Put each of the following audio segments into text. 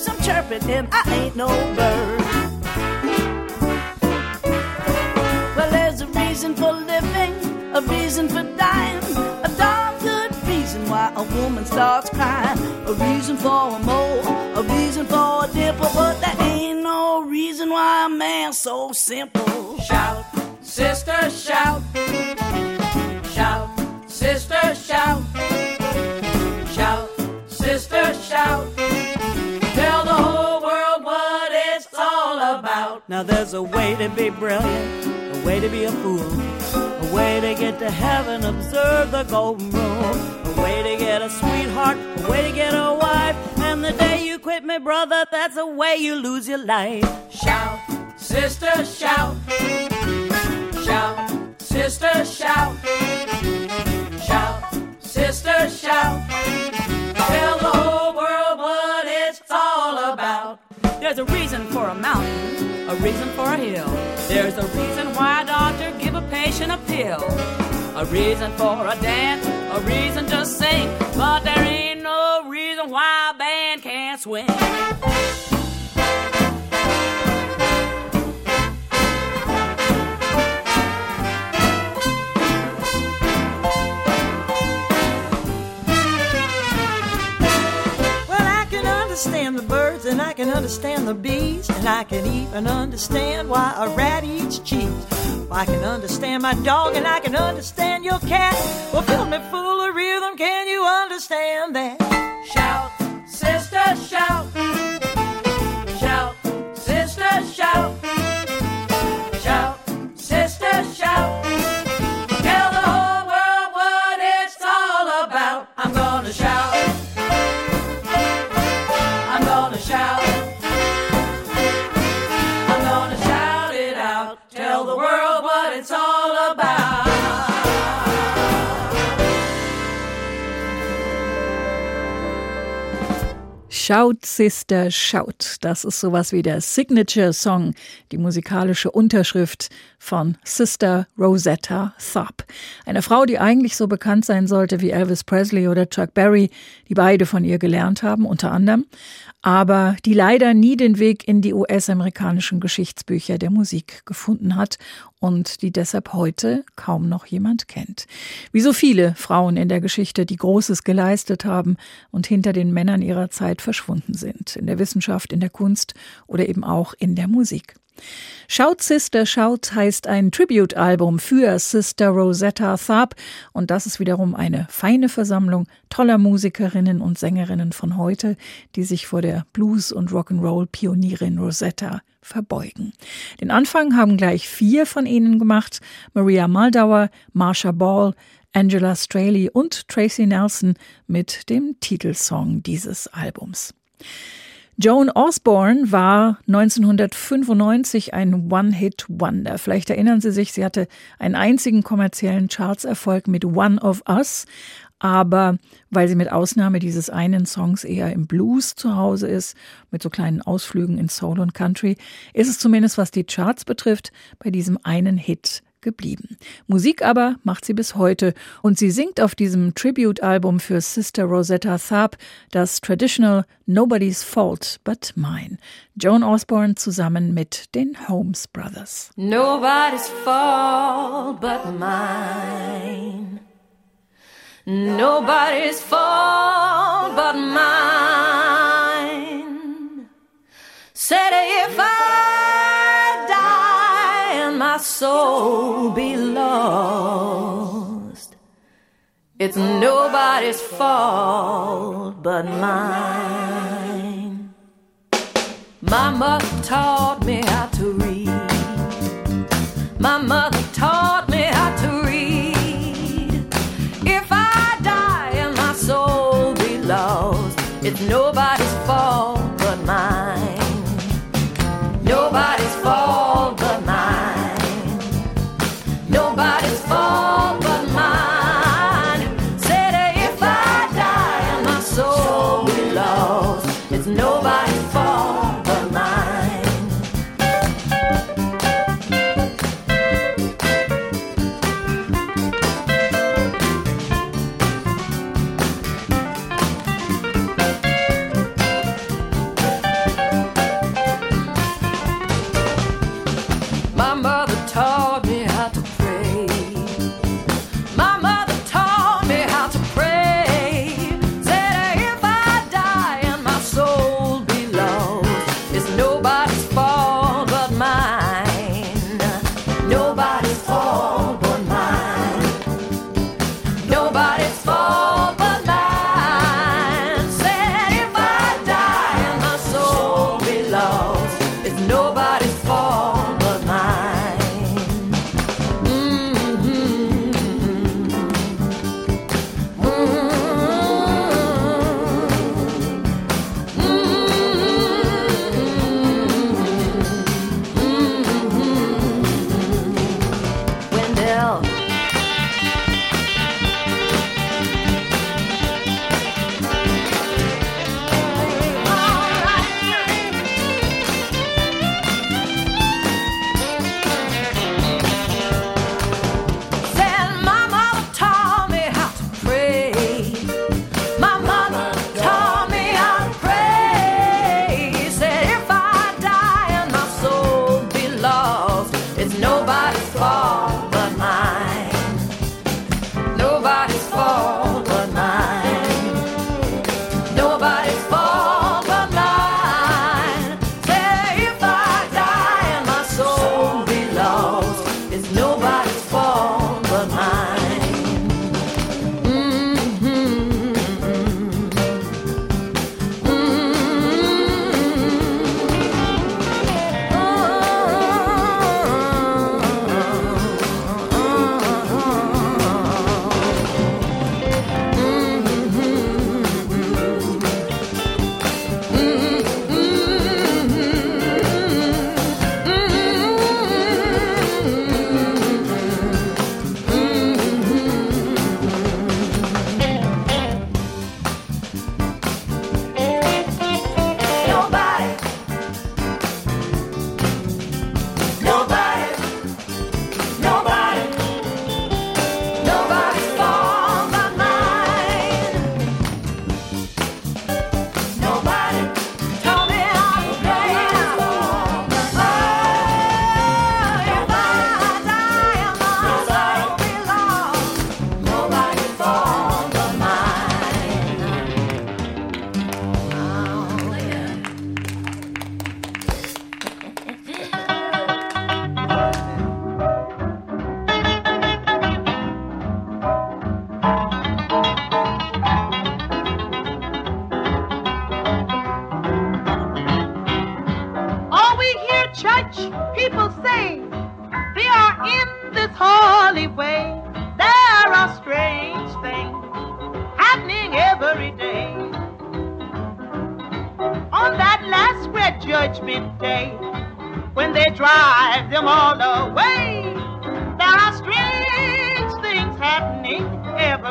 some chirping, and I ain't no bird. Well, there's a reason for living, a reason for dying, a darn good reason why a woman starts crying, a reason for a mole, a reason for a dimple, but that ain't no reason why a man's so simple. Shout, sister, shout, shout, sister, shout sister shout. Tell the whole world what it's all about. Now there's a way to be brilliant, a way to be a fool, a way to get to heaven, observe the golden rule, a way to get a sweetheart, a way to get a wife. And the day you quit me, brother, that's the way you lose your life. Shout, sister, shout. Shout, sister, shout. Shout, sister, shout. A reason for a mountain, a reason for a hill. There's a reason why a doctor give a patient a pill. A reason for a dance, a reason to sing. But there ain't no reason why a band can't swing. Understand the birds and I can understand the bees and I can even understand why a rat eats cheese. I can understand my dog and I can understand your cat. Well, fill me full of rhythm, can you understand that? Shout, sister, shout. Shout, Shout, Sister, Shout. Das ist sowas wie der Signature Song, die musikalische Unterschrift von Sister Rosetta Tharpe. Eine Frau, die eigentlich so bekannt sein sollte wie Elvis Presley oder Chuck Berry, die beide von ihr gelernt haben, unter anderem aber die leider nie den Weg in die US-amerikanischen Geschichtsbücher der Musik gefunden hat und die deshalb heute kaum noch jemand kennt. Wie so viele Frauen in der Geschichte, die Großes geleistet haben und hinter den Männern ihrer Zeit verschwunden sind, in der Wissenschaft, in der Kunst oder eben auch in der Musik. Shout Sister Shout heißt ein Tribute-Album für Sister Rosetta Tharpe und das ist wiederum eine feine Versammlung toller Musikerinnen und Sängerinnen von heute, die sich vor der Blues- und Rock'n'Roll-Pionierin Rosetta verbeugen. Den Anfang haben gleich vier von ihnen gemacht: Maria Maldauer, Marsha Ball, Angela Straley und Tracy Nelson mit dem Titelsong dieses Albums. Joan Osborne war 1995 ein One-Hit-Wonder. Vielleicht erinnern Sie sich, sie hatte einen einzigen kommerziellen Chartserfolg mit One of Us, aber weil sie mit Ausnahme dieses einen Songs eher im Blues zu Hause ist, mit so kleinen Ausflügen in Soul und Country, ist es zumindest was die Charts betrifft, bei diesem einen Hit geblieben. Musik aber macht sie bis heute und sie singt auf diesem Tribute-Album für Sister Rosetta Tharpe das Traditional Nobody's Fault But Mine. Joan Osborne zusammen mit den Holmes Brothers. Nobody's fault but mine. Nobody's fault but mine. Said if I die and my soul be lost, it's nobody's fault but mine. My mother taught me how to read. My mother taught Nobody's fault but mine. Nobody's fault.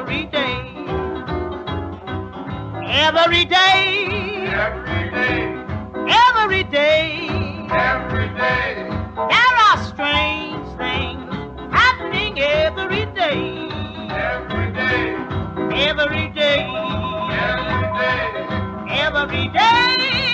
every day. Every day. Every day. Every day. Every day. There are strange things happening every day. Every day. Every day. Every day. Every day.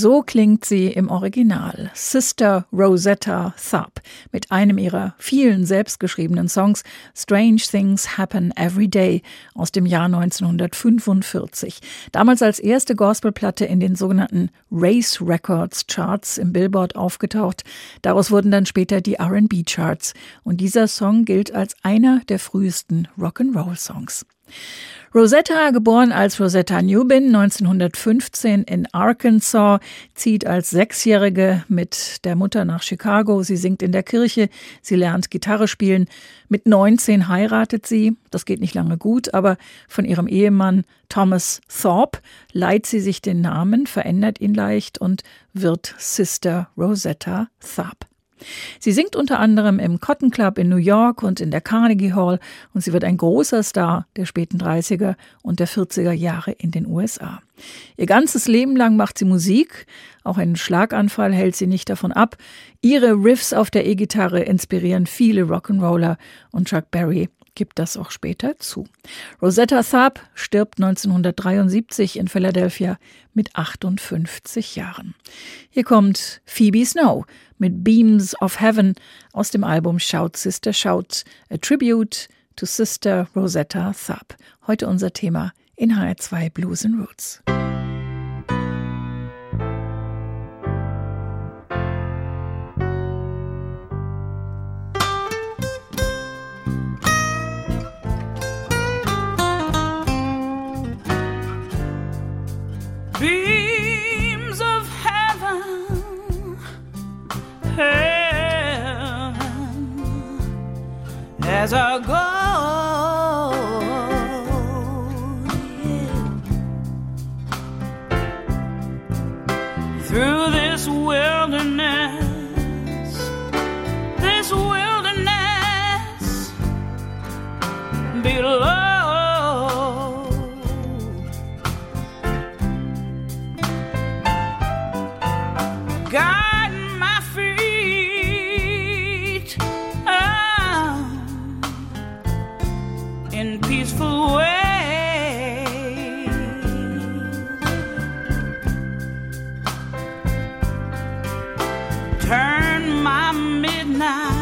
So klingt sie im Original. Sister Rosetta Tharpe mit einem ihrer vielen selbstgeschriebenen Songs Strange Things Happen Every Day aus dem Jahr 1945. Damals als erste Gospelplatte in den sogenannten Race Records Charts im Billboard aufgetaucht. Daraus wurden dann später die R&B Charts und dieser Song gilt als einer der frühesten Rock'n'Roll Songs. Rosetta, geboren als Rosetta Newbin 1915 in Arkansas, zieht als Sechsjährige mit der Mutter nach Chicago. Sie singt in der Kirche, sie lernt Gitarre spielen. Mit 19 heiratet sie. Das geht nicht lange gut, aber von ihrem Ehemann Thomas Thorpe leiht sie sich den Namen, verändert ihn leicht und wird Sister Rosetta Tharpe. Sie singt unter anderem im Cotton Club in New York und in der Carnegie Hall und sie wird ein großer Star der späten 30er und der 40er Jahre in den USA. Ihr ganzes Leben lang macht sie Musik, auch einen Schlaganfall hält sie nicht davon ab. Ihre Riffs auf der E-Gitarre inspirieren viele Rock'n'Roller und Chuck Berry gibt das auch später zu. Rosetta Tharpe stirbt 1973 in Philadelphia mit 58 Jahren. Hier kommt Phoebe Snow mit Beams of Heaven aus dem Album Shout Sister Shout, a Tribute to Sister Rosetta Tharpe. Heute unser Thema in HR2 Blues and Roots. As I night.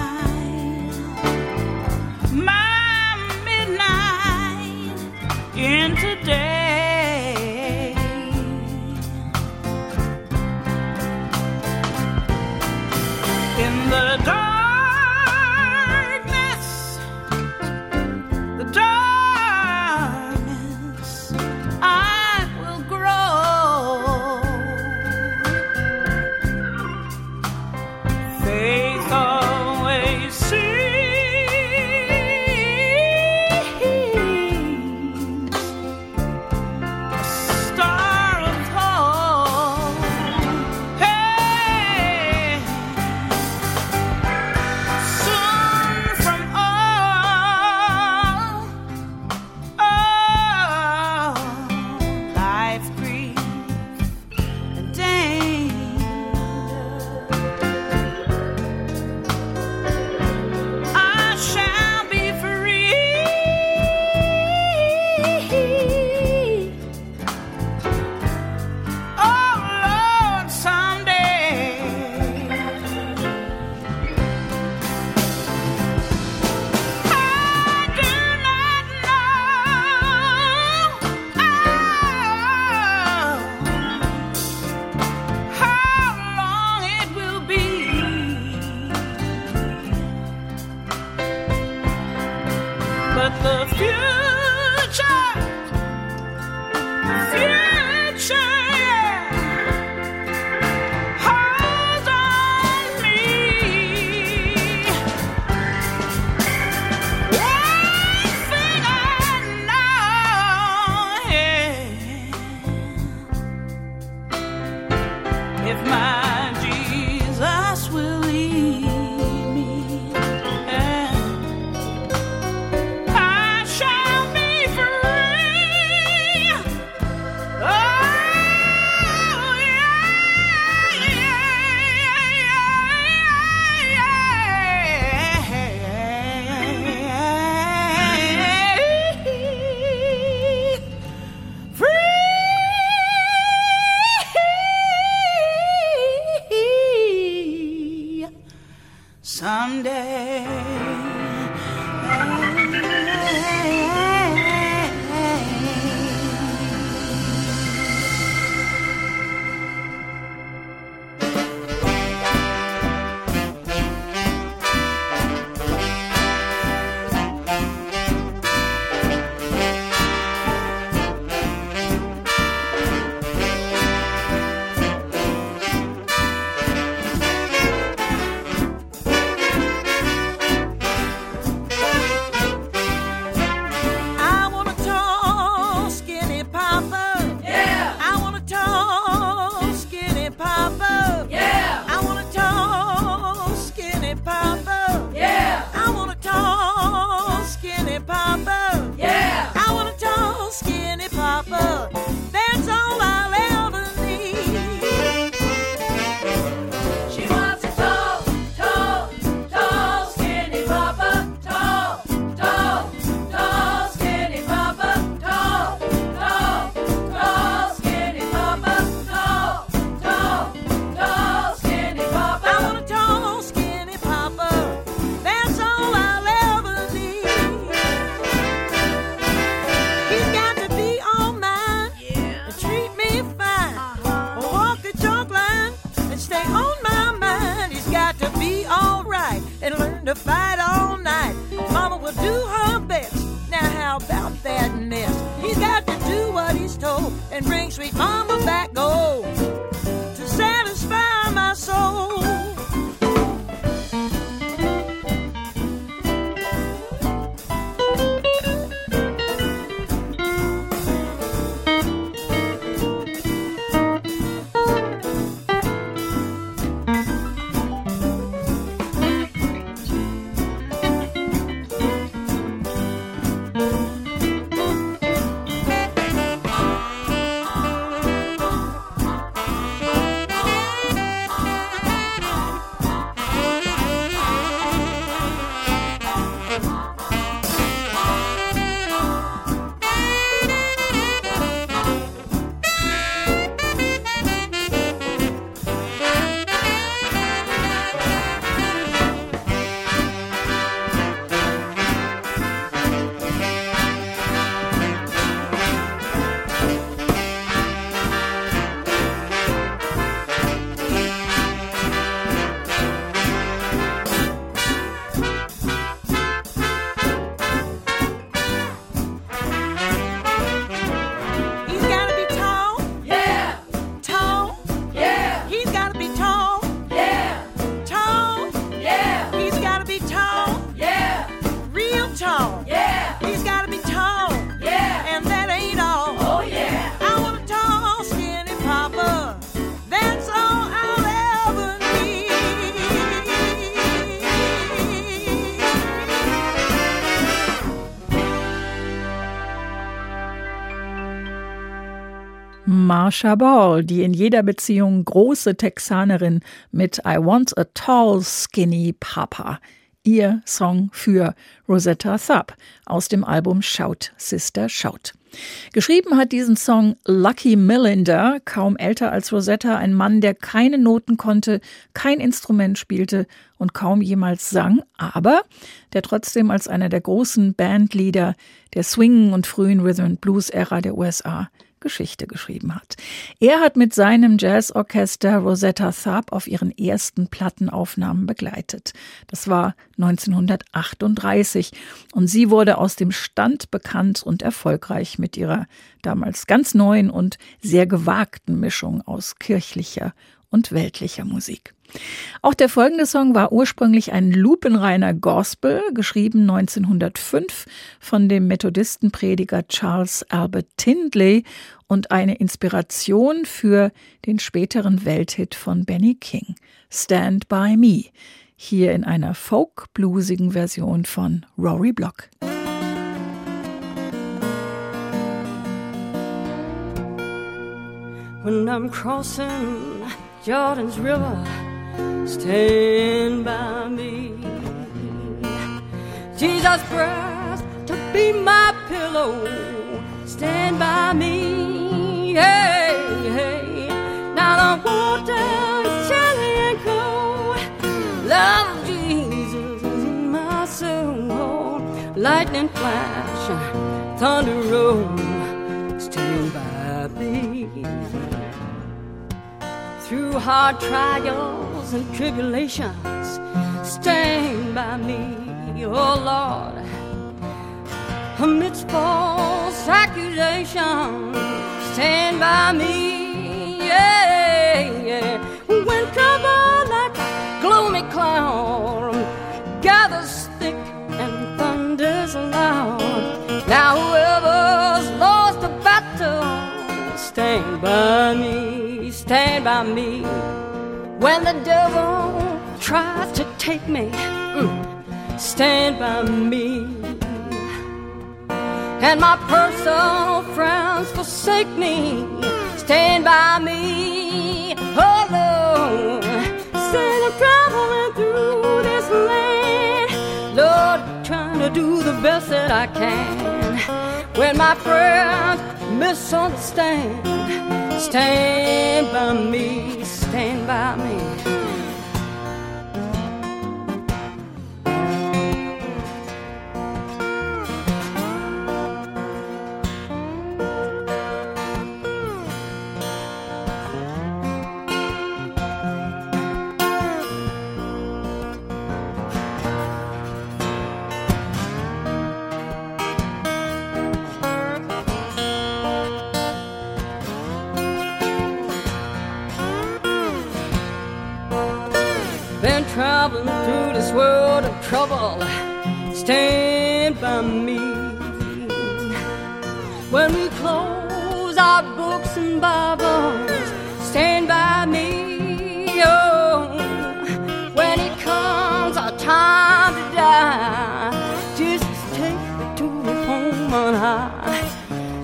Marsha Ball, die in jeder Beziehung große Texanerin mit I Want a Tall Skinny Papa. Ihr Song für Rosetta Thup aus dem Album Shout Sister Shout. Geschrieben hat diesen Song Lucky Millinder, kaum älter als Rosetta, ein Mann, der keine Noten konnte, kein Instrument spielte und kaum jemals sang, aber der trotzdem als einer der großen Bandleader der Swing- und frühen Rhythm and Blues-Ära der USA Geschichte geschrieben hat. Er hat mit seinem Jazzorchester Rosetta Tharpe auf ihren ersten Plattenaufnahmen begleitet. Das war 1938 und sie wurde aus dem Stand bekannt und erfolgreich mit ihrer damals ganz neuen und sehr gewagten Mischung aus kirchlicher und weltlicher Musik. Auch der folgende Song war ursprünglich ein lupenreiner Gospel, geschrieben 1905 von dem Methodistenprediger Charles Albert Tindley und eine Inspiration für den späteren Welthit von Benny King, Stand By Me, hier in einer folk-bluesigen Version von Rory Block. When I'm crossing Jordan's River, stand by me. Jesus' Christ to be my pillow, stand by me. Hey, hey. Now the water is chilly and cold. Love Jesus is in my soul. Lightning flash, thunder roll, stand by me through hard trials and tribulations. Stand by me, oh Lord. Amidst false accusations, stand by me, yeah, yeah. When trouble like a gloomy cloud gathers thick and thunders loud, now whoever's lost the battle, stand by me, stand by me. When the devil tries to take me, mm, stand by me. And my personal friends forsake me, stand by me. Oh Lord, say I'm traveling through this land, Lord, trying to do the best that I can. When my friends misunderstand, stand by me, stand by me. Through this world of trouble. Stand by me. When we close our books and Bibles, stand by me. Oh, when it comes our time to die, just take me to home on high.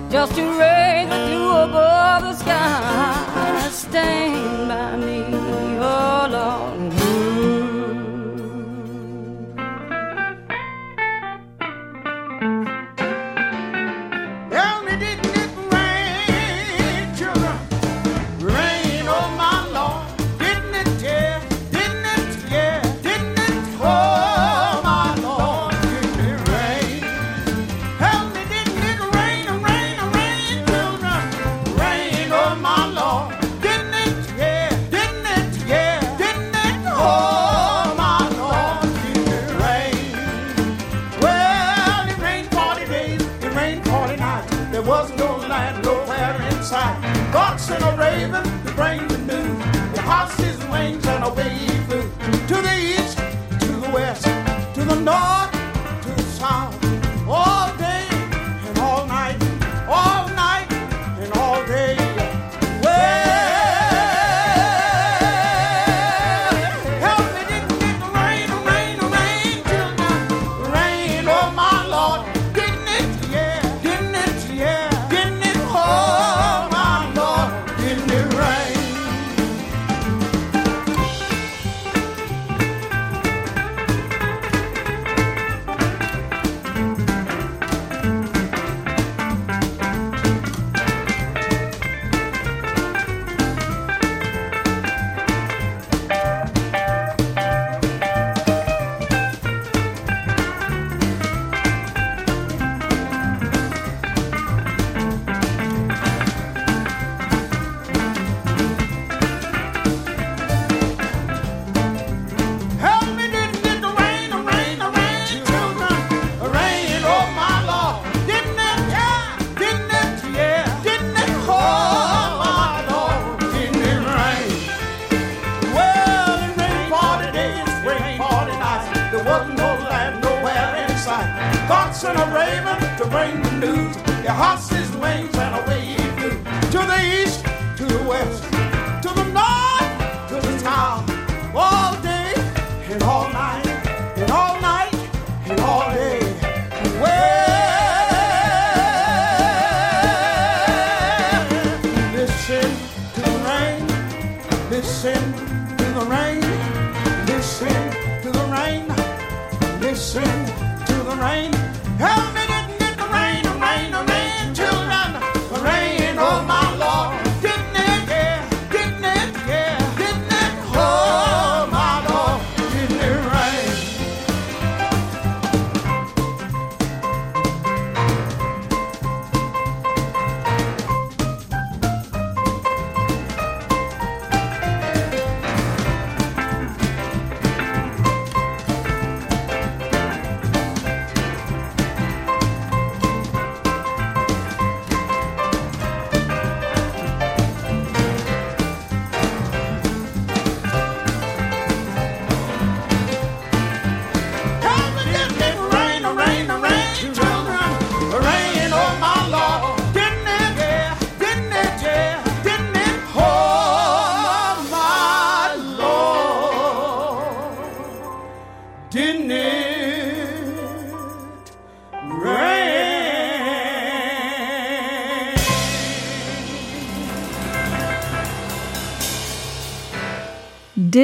Just to raise me to above the sky. Stand by me,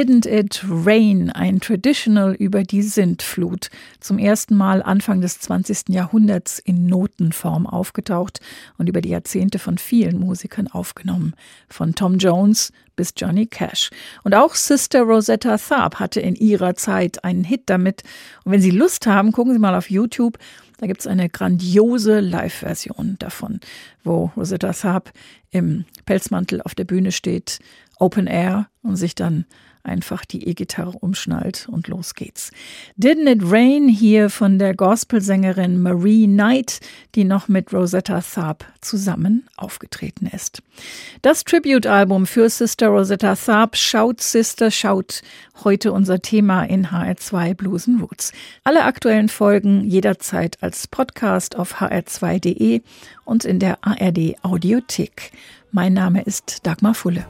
Didn't It Rain, ein Traditional über die Sintflut, zum ersten Mal Anfang des 20. Jahrhunderts in Notenform aufgetaucht und über die Jahrzehnte von vielen Musikern aufgenommen, von Tom Jones bis Johnny Cash. Und auch Sister Rosetta Tharpe hatte in ihrer Zeit einen Hit damit. Und wenn Sie Lust haben, gucken Sie mal auf YouTube. Da gibt es eine grandiose Live-Version davon, wo Rosetta Tharpe im Pelzmantel auf der Bühne steht, Open Air und sich dann einfach die E-Gitarre umschnallt und los geht's. Didn't It Rain hier von der Gospelsängerin Marie Knight, die noch mit Rosetta Tharpe zusammen aufgetreten ist. Das Tribute-Album für Sister Rosetta Tharpe, Shout Sister Shout, heute unser Thema in HR2 Blues and Roots. Alle aktuellen Folgen jederzeit als Podcast auf hr2.de und in der ARD Audiothek. Mein Name ist Dagmar Fulle.